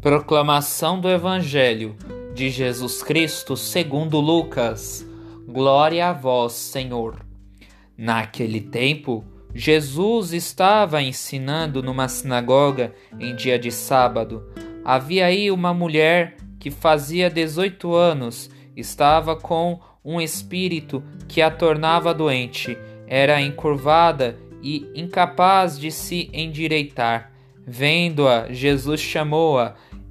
Proclamação do Evangelho de Jesus Cristo segundo Lucas. Glória a vós, Senhor. Naquele tempo, Jesus estava ensinando numa sinagoga em dia de sábado. Havia aí uma mulher que fazia 18 anos, estava com um espírito que a tornava doente, era encurvada e incapaz de se endireitar. Vendo-a, Jesus chamou-a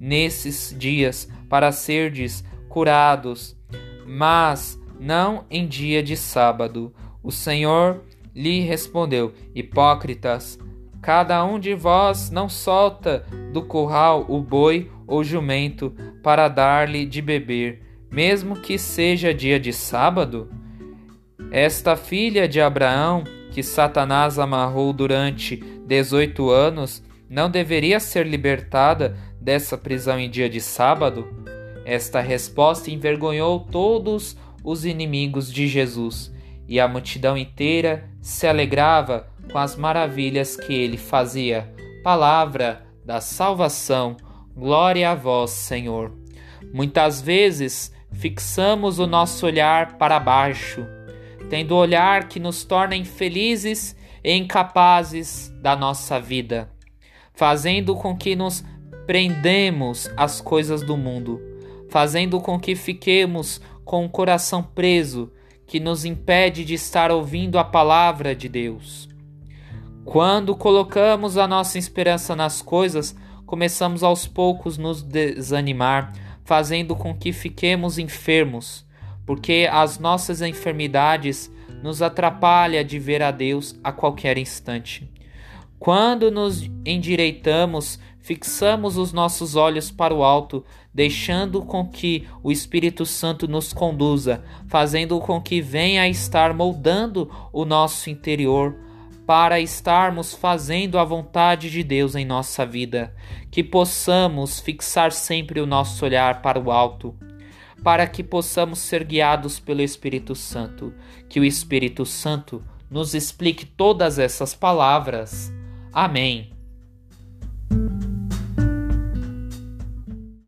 nesses dias para serdes curados, mas não em dia de sábado. O Senhor lhe respondeu: Hipócritas, cada um de vós não solta do curral o boi ou jumento para dar-lhe de beber, mesmo que seja dia de sábado? Esta filha de Abraão, que Satanás amarrou durante dezoito anos, não deveria ser libertada dessa prisão em dia de sábado? Esta resposta envergonhou todos os inimigos de Jesus, e a multidão inteira se alegrava com as maravilhas que ele fazia. Palavra da salvação, glória a vós, Senhor. Muitas vezes fixamos o nosso olhar para baixo, tendo o olhar que nos torna infelizes e incapazes da nossa vida, fazendo com que nos prendemos às coisas do mundo, fazendo com que fiquemos com o coração preso, que nos impede de estar ouvindo a palavra de Deus. Quando colocamos a nossa esperança nas coisas, começamos aos poucos nos desanimar, fazendo com que fiquemos enfermos, porque as nossas enfermidades nos atrapalham de ver a Deus a qualquer instante. Quando nos endireitamos, fixamos os nossos olhos para o alto, deixando com que o Espírito Santo nos conduza, fazendo com que venha a estar moldando o nosso interior para estarmos fazendo a vontade de Deus em nossa vida, que possamos fixar sempre o nosso olhar para o alto, para que possamos ser guiados pelo Espírito Santo, que o Espírito Santo nos explique todas essas palavras Amém.